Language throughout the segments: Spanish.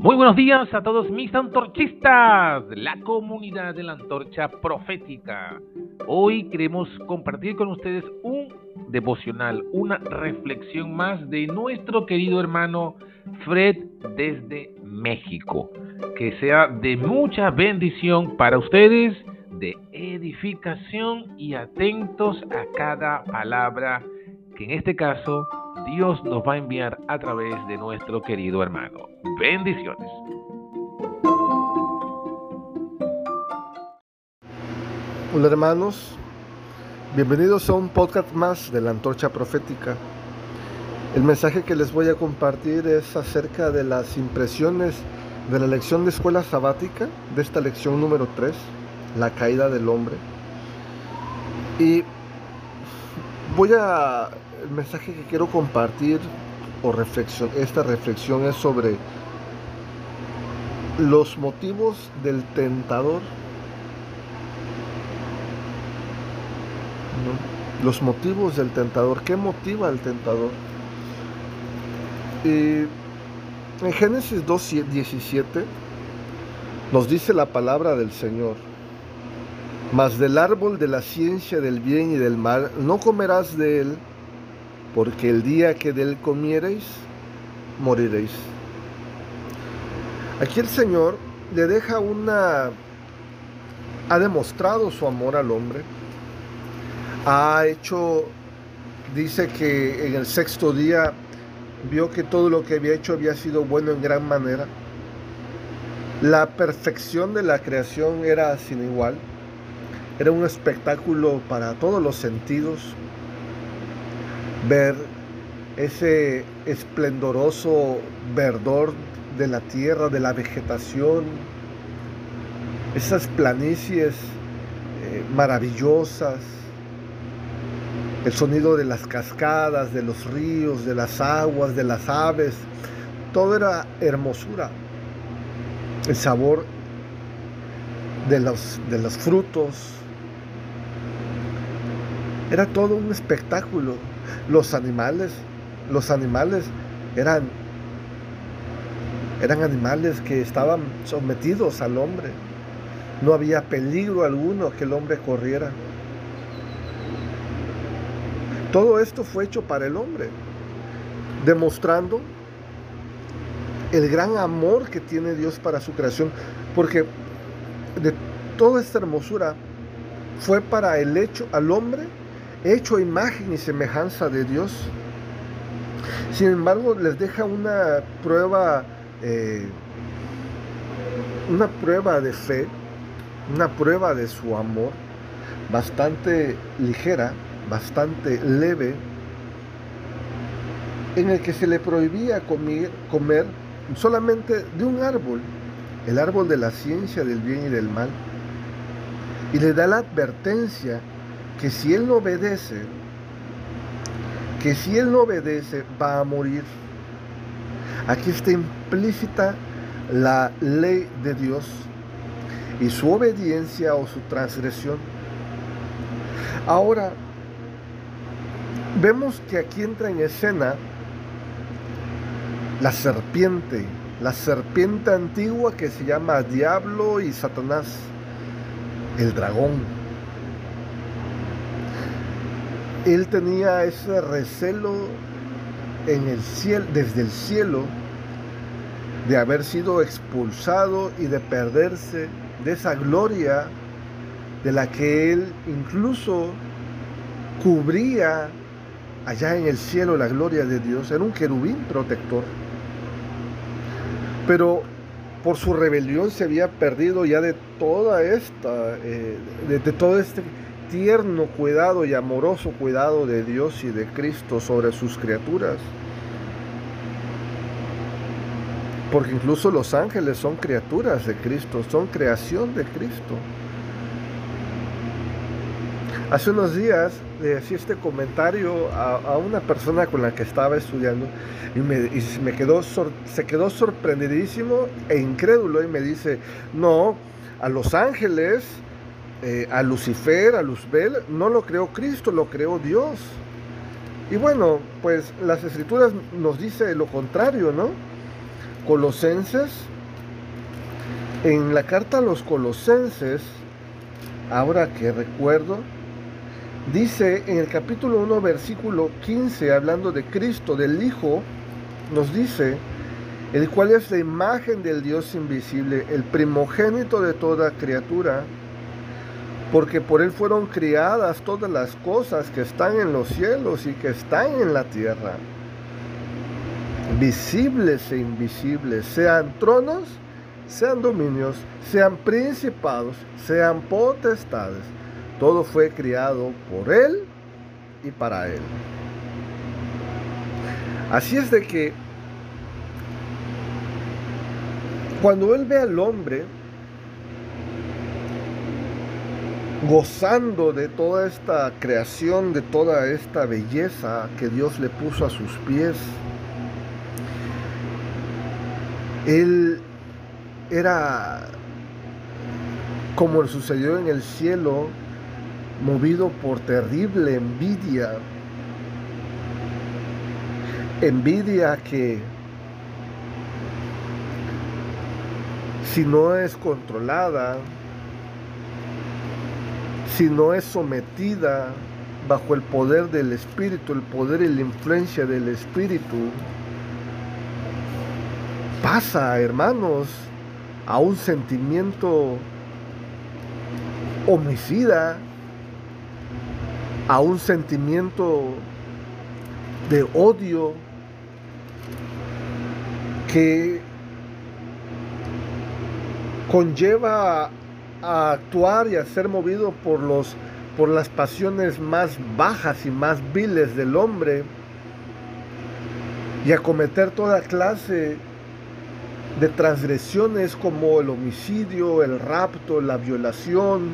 Muy buenos días a todos mis antorchistas, la comunidad de la antorcha profética. Hoy queremos compartir con ustedes un devocional, una reflexión más de nuestro querido hermano Fred desde México. Que sea de mucha bendición para ustedes, de edificación y atentos a cada palabra que en este caso Dios nos va a enviar a través de nuestro querido hermano. Bendiciones. Hola hermanos, bienvenidos a un podcast más de la Antorcha Profética. El mensaje que les voy a compartir es acerca de las impresiones de la lección de escuela sabática, de esta lección número 3, la caída del hombre. Y voy a el mensaje que quiero compartir o reflexión, esta reflexión es sobre los motivos del tentador. Los motivos del tentador. ¿Qué motiva al tentador? En Génesis 2.17 nos dice la palabra del Señor. Mas del árbol de la ciencia del bien y del mal no comerás de él porque el día que de él comiereis, moriréis. Aquí el Señor le deja una, ha demostrado su amor al hombre, ha hecho, dice que en el sexto día vio que todo lo que había hecho había sido bueno en gran manera. La perfección de la creación era sin igual, era un espectáculo para todos los sentidos, ver ese esplendoroso verdor de la tierra, de la vegetación, esas planicies eh, maravillosas, el sonido de las cascadas, de los ríos, de las aguas, de las aves, todo era hermosura. El sabor de los, de los frutos, era todo un espectáculo. Los animales, los animales eran, eran animales que estaban sometidos al hombre. No había peligro alguno que el hombre corriera. Todo esto fue hecho para el hombre, demostrando el gran amor que tiene Dios para su creación, porque de toda esta hermosura fue para el hecho al hombre hecho imagen y semejanza de Dios. Sin embargo, les deja una prueba, eh, una prueba de fe, una prueba de su amor, bastante ligera, bastante leve, en el que se le prohibía comer, comer solamente de un árbol, el árbol de la ciencia del bien y del mal, y le da la advertencia que si él no obedece, que si él no obedece va a morir. Aquí está implícita la ley de Dios y su obediencia o su transgresión. Ahora, vemos que aquí entra en escena la serpiente, la serpiente antigua que se llama Diablo y Satanás, el dragón él tenía ese recelo en el cielo, desde el cielo de haber sido expulsado y de perderse de esa gloria de la que él incluso cubría allá en el cielo la gloria de Dios. Era un querubín protector. Pero por su rebelión se había perdido ya de toda esta, eh, de todo este tierno cuidado y amoroso cuidado de Dios y de Cristo sobre sus criaturas. Porque incluso los ángeles son criaturas de Cristo, son creación de Cristo. Hace unos días le hacía este comentario a, una persona con la que estaba estudiando y, me, quedó, se quedó sorprendidísimo e incrédulo y me dice, no, a los ángeles eh, a Lucifer, a Luzbel, no lo creó Cristo, lo creó Dios. Y bueno, pues las escrituras nos dice lo contrario, ¿no? Colosenses, en la carta a los Colosenses, ahora que recuerdo, dice en el capítulo 1, versículo 15, hablando de Cristo, del Hijo, nos dice, el cual es la imagen del Dios invisible, el primogénito de toda criatura, porque por él fueron criadas todas las cosas que están en los cielos y que están en la tierra, visibles e invisibles, sean tronos, sean dominios, sean principados, sean potestades. Todo fue criado por él y para él. Así es de que cuando él ve al hombre, gozando de toda esta creación, de toda esta belleza que Dios le puso a sus pies. Él era, como sucedió en el cielo, movido por terrible envidia. Envidia que si no es controlada, si no es sometida bajo el poder del Espíritu, el poder y la influencia del Espíritu, pasa, hermanos, a un sentimiento homicida, a un sentimiento de odio que conlleva a actuar y a ser movido por, los, por las pasiones más bajas y más viles del hombre y a cometer toda clase de transgresiones como el homicidio, el rapto, la violación,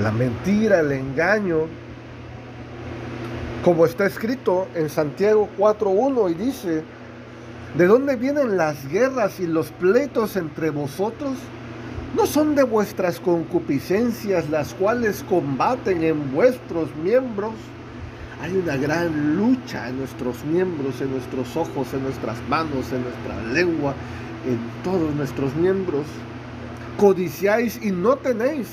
la mentira, el engaño, como está escrito en Santiago 4.1 y dice, ¿De dónde vienen las guerras y los pleitos entre vosotros? ¿No son de vuestras concupiscencias las cuales combaten en vuestros miembros? Hay una gran lucha en nuestros miembros, en nuestros ojos, en nuestras manos, en nuestra lengua, en todos nuestros miembros. Codiciáis y no tenéis.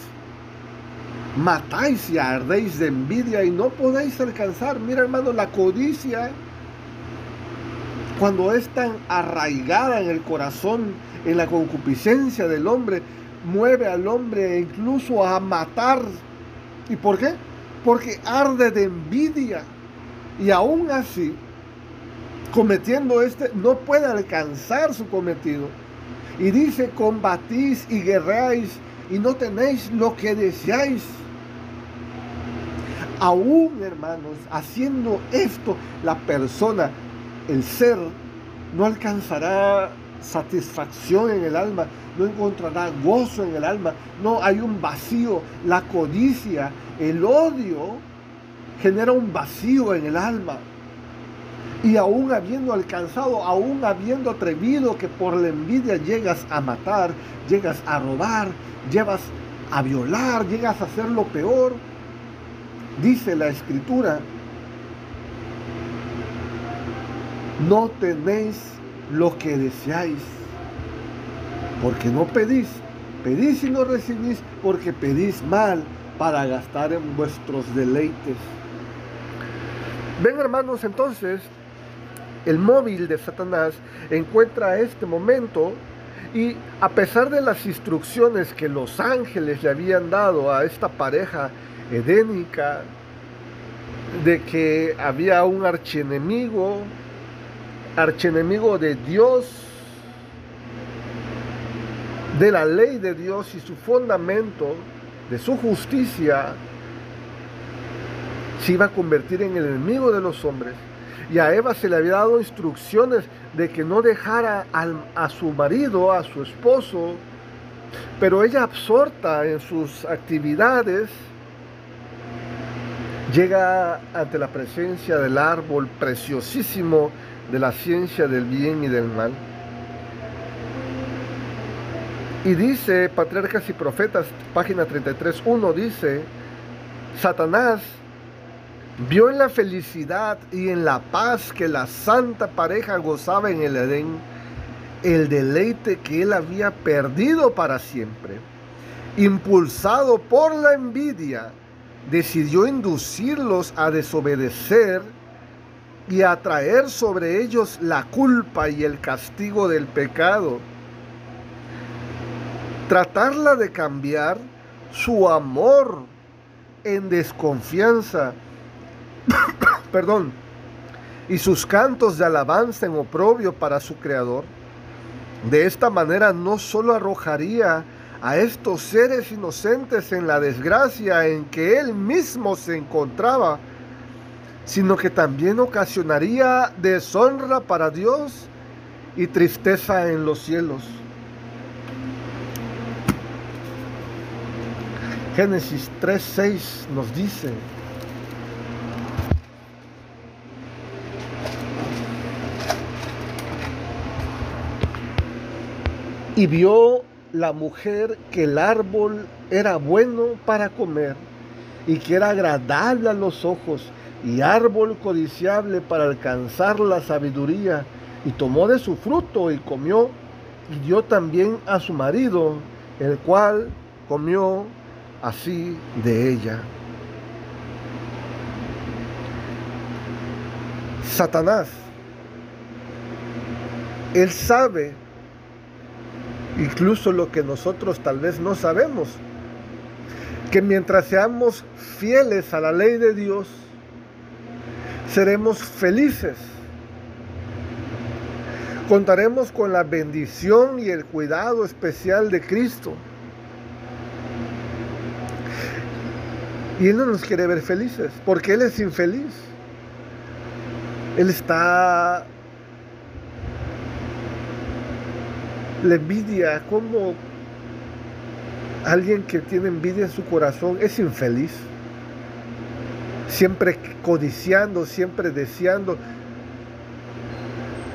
Matáis y ardéis de envidia y no podéis alcanzar. Mira hermano, la codicia cuando es tan arraigada en el corazón, en la concupiscencia del hombre, mueve al hombre incluso a matar. ¿Y por qué? Porque arde de envidia. Y aún así, cometiendo este, no puede alcanzar su cometido. Y dice, combatís y guerreáis y no tenéis lo que deseáis. Aún, hermanos, haciendo esto, la persona el ser no alcanzará satisfacción en el alma, no encontrará gozo en el alma, no hay un vacío, la codicia, el odio genera un vacío en el alma. Y aún habiendo alcanzado, aún habiendo atrevido que por la envidia llegas a matar, llegas a robar, llegas a violar, llegas a hacer lo peor, dice la escritura no tenéis lo que deseáis, porque no pedís, pedís y no recibís, porque pedís mal para gastar en vuestros deleites. Ven hermanos, entonces, el móvil de Satanás encuentra este momento y a pesar de las instrucciones que los ángeles le habían dado a esta pareja edénica, de que había un archienemigo, archenemigo de Dios, de la ley de Dios y su fundamento, de su justicia, se iba a convertir en el enemigo de los hombres. Y a Eva se le había dado instrucciones de que no dejara a su marido, a su esposo, pero ella absorta en sus actividades, llega ante la presencia del árbol preciosísimo de la ciencia del bien y del mal. Y dice, Patriarcas y Profetas, página 33.1, dice, Satanás vio en la felicidad y en la paz que la santa pareja gozaba en el Edén el deleite que él había perdido para siempre. Impulsado por la envidia, decidió inducirlos a desobedecer y a traer sobre ellos la culpa y el castigo del pecado. Tratarla de cambiar su amor en desconfianza, perdón, y sus cantos de alabanza en oprobio para su creador. De esta manera no solo arrojaría a estos seres inocentes en la desgracia en que él mismo se encontraba, sino que también ocasionaría deshonra para Dios y tristeza en los cielos. Génesis 3:6 nos dice, y vio la mujer que el árbol era bueno para comer y que era agradable a los ojos y árbol codiciable para alcanzar la sabiduría, y tomó de su fruto y comió, y dio también a su marido, el cual comió así de ella. Satanás, él sabe incluso lo que nosotros tal vez no sabemos, que mientras seamos fieles a la ley de Dios, seremos felices. Contaremos con la bendición y el cuidado especial de Cristo. Y Él no nos quiere ver felices, porque Él es infeliz. Él está... La envidia, como alguien que tiene envidia en su corazón es infeliz siempre codiciando, siempre deseando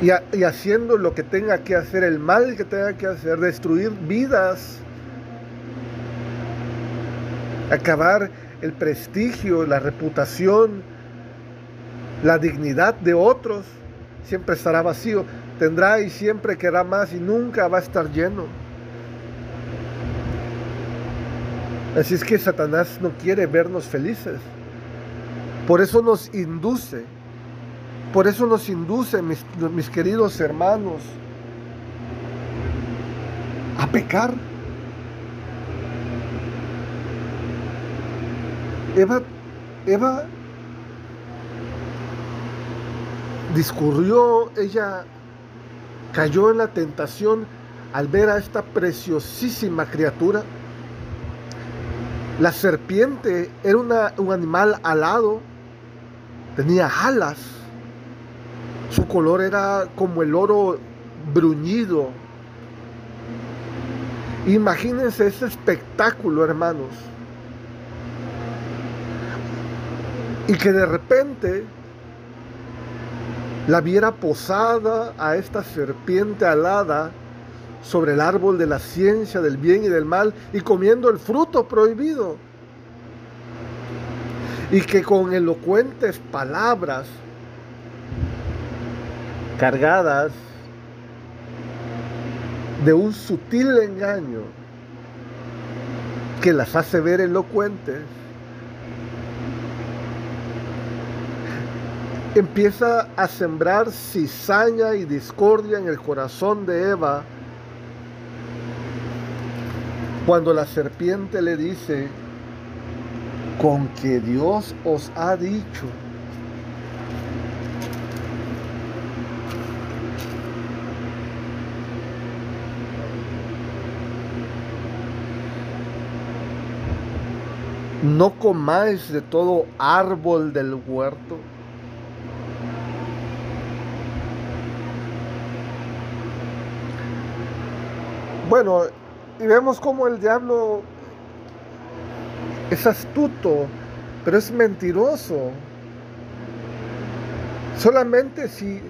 y, y, haciendo lo que tenga que hacer, el mal que tenga que hacer, destruir vidas, acabar el prestigio, la reputación, la dignidad de otros, siempre estará vacío, tendrá y siempre querrá más y nunca va a estar lleno. Así es que Satanás no quiere vernos felices. Por eso nos induce, por eso nos induce, mis, mis queridos hermanos, a pecar. Eva, Eva discurrió, ella cayó en la tentación al ver a esta preciosísima criatura. La serpiente era un animal alado, tenía alas, su color era como el oro bruñido. Imagínense ese espectáculo, hermanos. Y que de repente la viera posada a esta serpiente alada sobre el árbol de la ciencia del bien y del mal y comiendo el fruto prohibido y que con elocuentes palabras cargadas de un sutil engaño que las hace ver elocuentes, empieza a sembrar cizaña y discordia en el corazón de Eva cuando la serpiente le dice, con que Dios os ha dicho. No comáis de todo árbol del huerto. Bueno, y vemos cómo el diablo es astuto, pero es mentiroso. Solamente si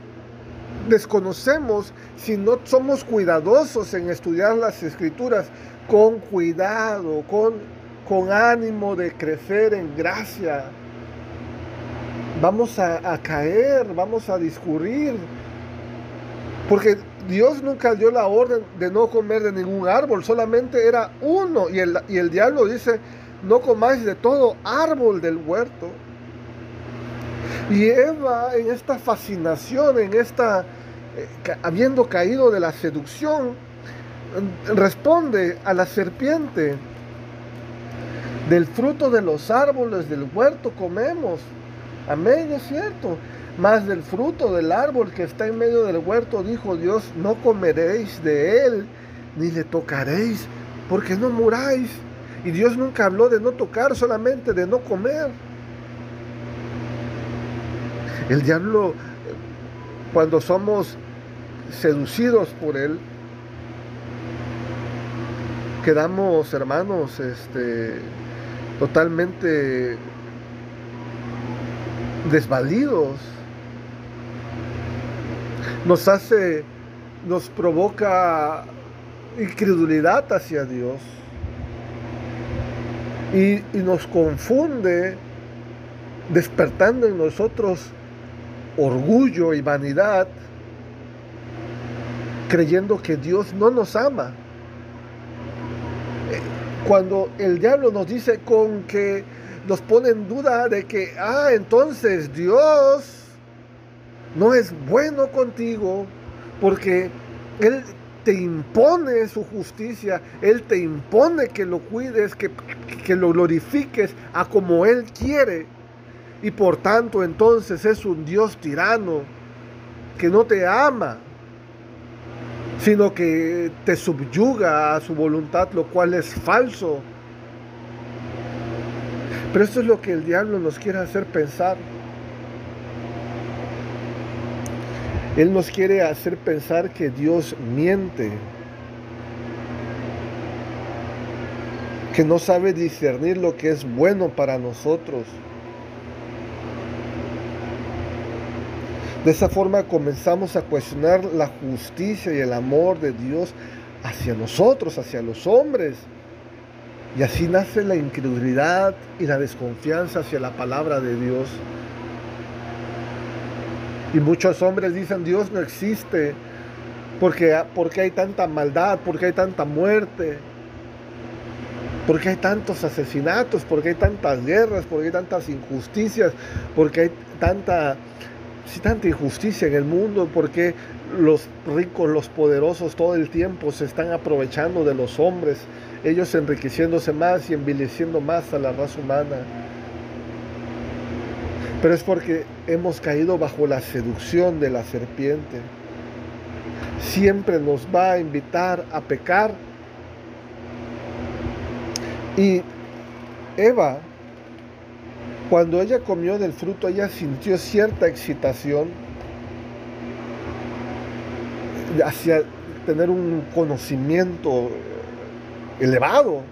desconocemos, si no somos cuidadosos en estudiar las escrituras, con cuidado, con, con ánimo de crecer en gracia, vamos a, caer, vamos a discurrir. Porque Dios nunca dio la orden de no comer de ningún árbol, solamente era uno. Y el, y el diablo dice, no comáis de todo árbol del huerto. Y Eva en esta fascinación, en esta, eh, habiendo caído de la seducción, responde a la serpiente, del fruto de los árboles del huerto comemos. Amén, es cierto. Más del fruto del árbol que está en medio del huerto, dijo Dios, no comeréis de él, ni le tocaréis, porque no muráis. Y Dios nunca habló de no tocar, solamente de no comer. El diablo, cuando somos seducidos por él, quedamos, hermanos, este, totalmente desvalidos. Nos hace, nos provoca incredulidad hacia Dios y, nos confunde despertando en nosotros orgullo y vanidad, creyendo que Dios no nos ama. Cuando el diablo nos dice con que nos pone en duda de que, ah, entonces Dios no es bueno contigo porque Él te impone su justicia, Él te impone que lo cuides, que, que lo glorifiques a como Él quiere y por tanto entonces es un Dios tirano que no te ama, sino que te subyuga a su voluntad, lo cual es falso. Pero esto es lo que el diablo nos quiere hacer pensar. Él nos quiere hacer pensar que Dios miente, que no sabe discernir lo que es bueno para nosotros. De esa forma comenzamos a cuestionar la justicia y el amor de Dios hacia nosotros, hacia los hombres. Y así nace la incredulidad y la desconfianza hacia la palabra de Dios. Y muchos hombres dicen, Dios no existe, porque, porque hay tanta maldad, porque hay tanta muerte, porque hay tantos asesinatos, porque hay tantas guerras, porque hay tantas injusticias, porque hay tanta si tanta injusticia en el mundo, porque los ricos, los poderosos todo el tiempo se están aprovechando de los hombres, ellos enriqueciéndose más y envileciendo más a la raza humana. Pero es porque hemos caído bajo la seducción de la serpiente. Siempre nos va a invitar a pecar. Y Eva cuando ella comió del fruto, ella sintió cierta excitación hacia tener un conocimiento elevado.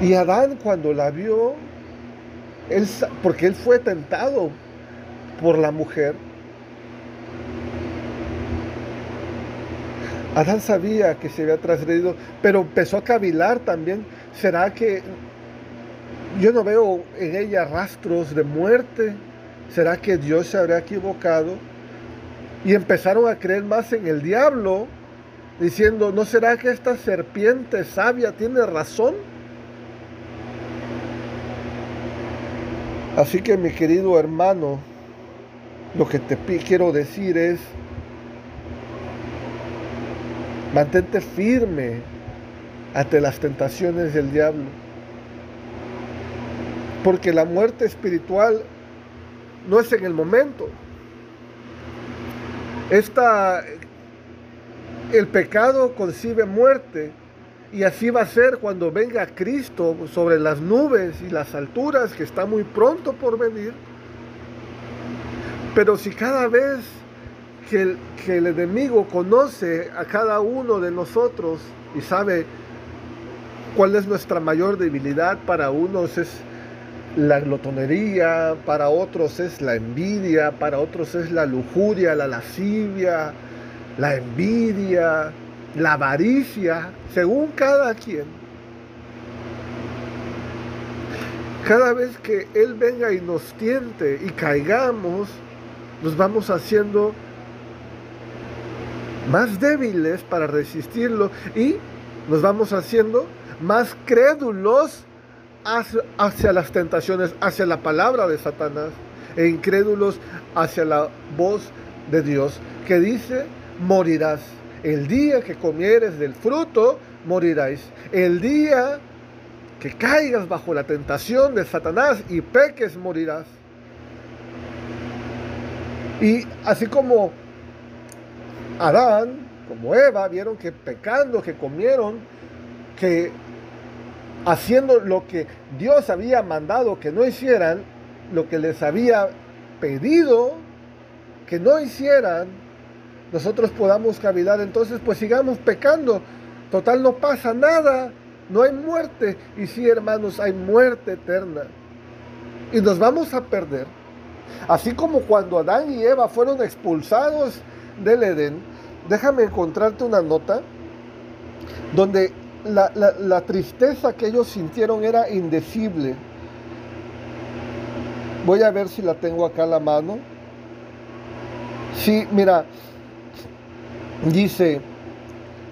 Y Adán cuando la vio, él, porque él fue tentado por la mujer, Adán sabía que se había trasgredido, pero empezó a cavilar también. ¿Será que yo no veo en ella rastros de muerte. ¿Será que Dios se habrá equivocado? Y empezaron a creer más en el diablo, diciendo, ¿no será que esta serpiente sabia tiene razón? Así que mi querido hermano, lo que te quiero decir es, mantente firme ante las tentaciones del diablo porque la muerte espiritual no es en el momento. Esta, el pecado concibe muerte y así va a ser cuando venga Cristo sobre las nubes y las alturas que está muy pronto por venir. Pero si cada vez que el, que el enemigo conoce a cada uno de nosotros y sabe cuál es nuestra mayor debilidad, para unos es la glotonería, para otros es la envidia, para otros es la lujuria, la lascivia, la envidia, la avaricia, según cada quien. Cada vez que Él venga y nos tiente y caigamos, nos vamos haciendo más débiles para resistirlo y nos vamos haciendo más crédulos hacia, las tentaciones, hacia la palabra de Satanás e incrédulos hacia la voz de Dios que dice, morirás. El día que comieres del fruto, moriráis. El día que caigas bajo la tentación de Satanás y peques, morirás. Y así como Adán, como Eva, vieron que pecando, que comieron, que haciendo lo que Dios había mandado que no hicieran, lo que les había pedido que no hicieran, nosotros podamos cavilar. Entonces, pues sigamos pecando. Total, no pasa nada. No hay muerte. Y sí, hermanos, hay muerte eterna. Y nos vamos a perder. Así como cuando Adán y Eva fueron expulsados del Edén, déjame encontrarte una nota donde la, tristeza que ellos sintieron era indecible. Voy a ver si la tengo acá a la mano. Sí, mira, dice,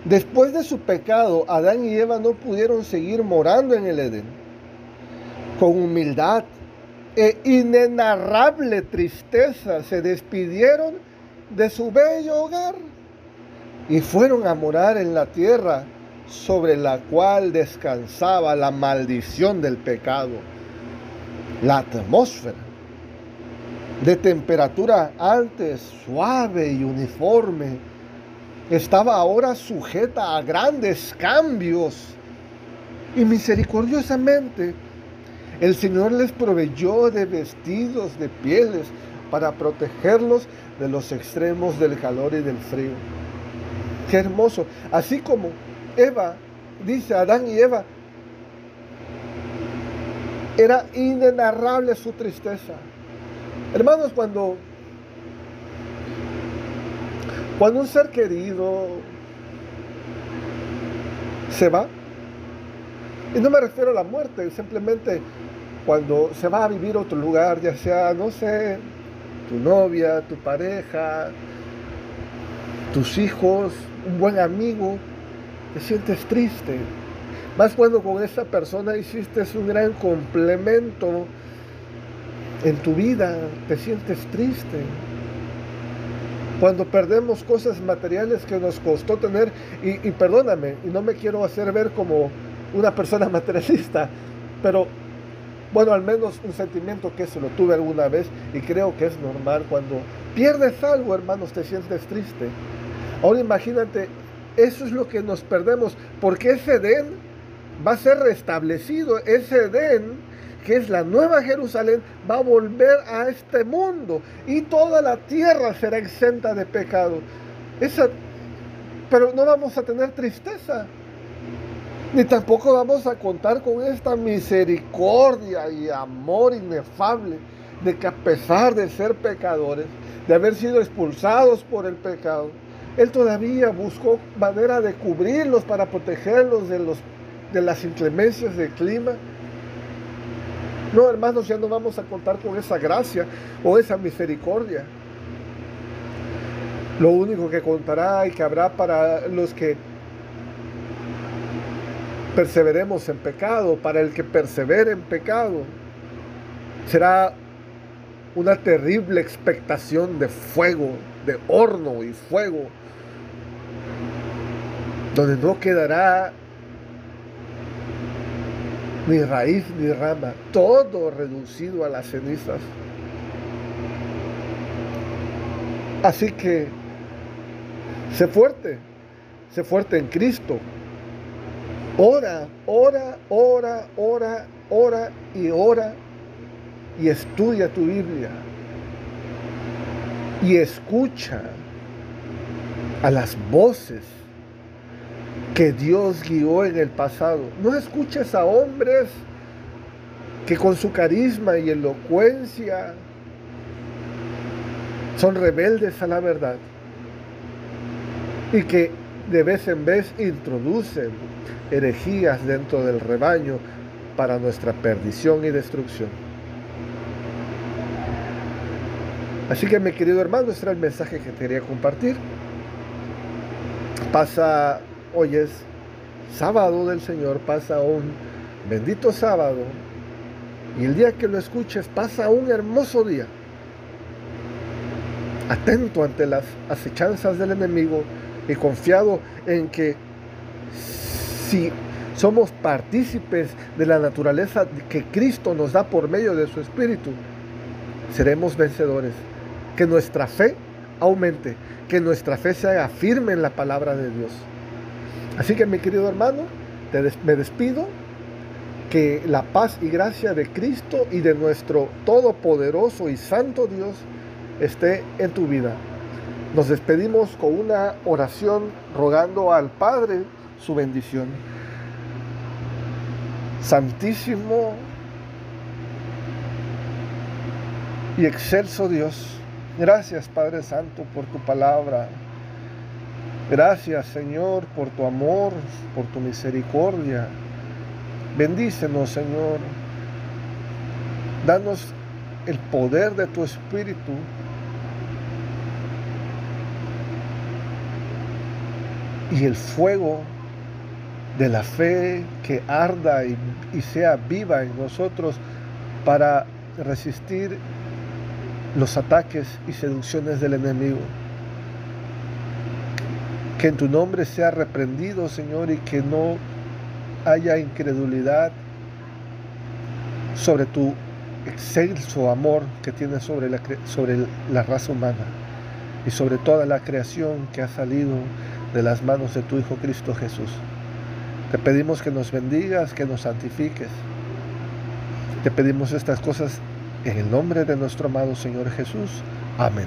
después de su pecado, Adán y Eva no pudieron seguir morando en el Edén. Con humildad e inenarrable tristeza se despidieron de su bello hogar y fueron a morar en la tierra sobre la cual descansaba la maldición del pecado. La atmósfera de temperatura antes suave y uniforme estaba ahora sujeta a grandes cambios y misericordiosamente el Señor les proveyó de vestidos de pieles para protegerlos de los extremos del calor y del frío. Qué hermoso. Así como Eva, dice Adán y Eva, era inenarrable su tristeza. Hermanos, cuando, cuando un ser querido se va, y no me refiero a la muerte, simplemente cuando se va a vivir a otro lugar, ya sea, no sé, tu novia, tu pareja, tus hijos, un buen amigo, te sientes triste. Más cuando con esa persona hiciste un gran complemento en tu vida, te sientes triste. Cuando perdemos cosas materiales que nos costó tener, y, perdóname, y no me quiero hacer ver como una persona materialista, pero bueno, al menos un sentimiento que se lo tuve alguna vez y creo que es normal cuando pierdes algo, hermanos, te sientes triste. Ahora imagínate eso es lo que nos perdemos, porque ese Edén va a ser restablecido, ese Edén, que es la nueva Jerusalén, va a volver a este mundo y toda la tierra será exenta de pecado. Esa, pero no vamos a tener tristeza, ni tampoco vamos a contar con esta misericordia y amor inefable de que a pesar de ser pecadores, de haber sido expulsados por el pecado, él todavía buscó manera de cubrirlos para protegerlos de, los, de las inclemencias del clima. No, hermanos, ya no vamos a contar con esa gracia o esa misericordia. Lo único que contará y que habrá para los que perseveremos en pecado, para el que persevere en pecado, será una terrible expectación de fuego, de horno y fuego donde no quedará ni raíz ni rama, todo reducido a las cenizas. Así que sé fuerte, sé fuerte en Cristo. Ora, ora, ora, ora, ora y ora y estudia tu Biblia y escucha a las voces que Dios guió en el pasado. No escuches a hombres que con su carisma y elocuencia son rebeldes a la verdad y que de vez en vez introducen herejías dentro del rebaño para nuestra perdición y destrucción. Así que mi querido hermano, este era el mensaje que quería compartir. Pasa, hoy es sábado del Señor, pasa un bendito sábado y el día que lo escuches pasa un hermoso día. Atento ante las acechanzas del enemigo y confiado en que si somos partícipes de la naturaleza que Cristo nos da por medio de su Espíritu, seremos vencedores. Que nuestra fe aumente, que nuestra fe se haga firme en la palabra de Dios. Así que mi querido hermano, me despido. Que la paz y gracia de Cristo y de nuestro todopoderoso y santo Dios esté en tu vida. Nos despedimos con una oración rogando al Padre su bendición. Santísimo y excelso Dios, gracias Padre Santo por tu palabra. Gracias Señor por tu amor, por tu misericordia. Bendícenos Señor. Danos el poder de tu Espíritu y el fuego de la fe que arda y, sea viva en nosotros para resistir los ataques y seducciones del enemigo. Que en tu nombre sea reprendido, Señor, y que no haya incredulidad sobre tu excelso amor que tienes sobre la, sobre la raza humana y sobre toda la creación que ha salido de las manos de tu Hijo Cristo Jesús. Te pedimos que nos bendigas, que nos santifiques. Te pedimos estas cosas en el nombre de nuestro amado Señor Jesús. Amén.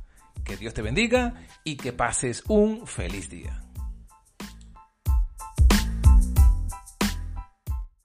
Que Dios te bendiga y que pases un feliz día.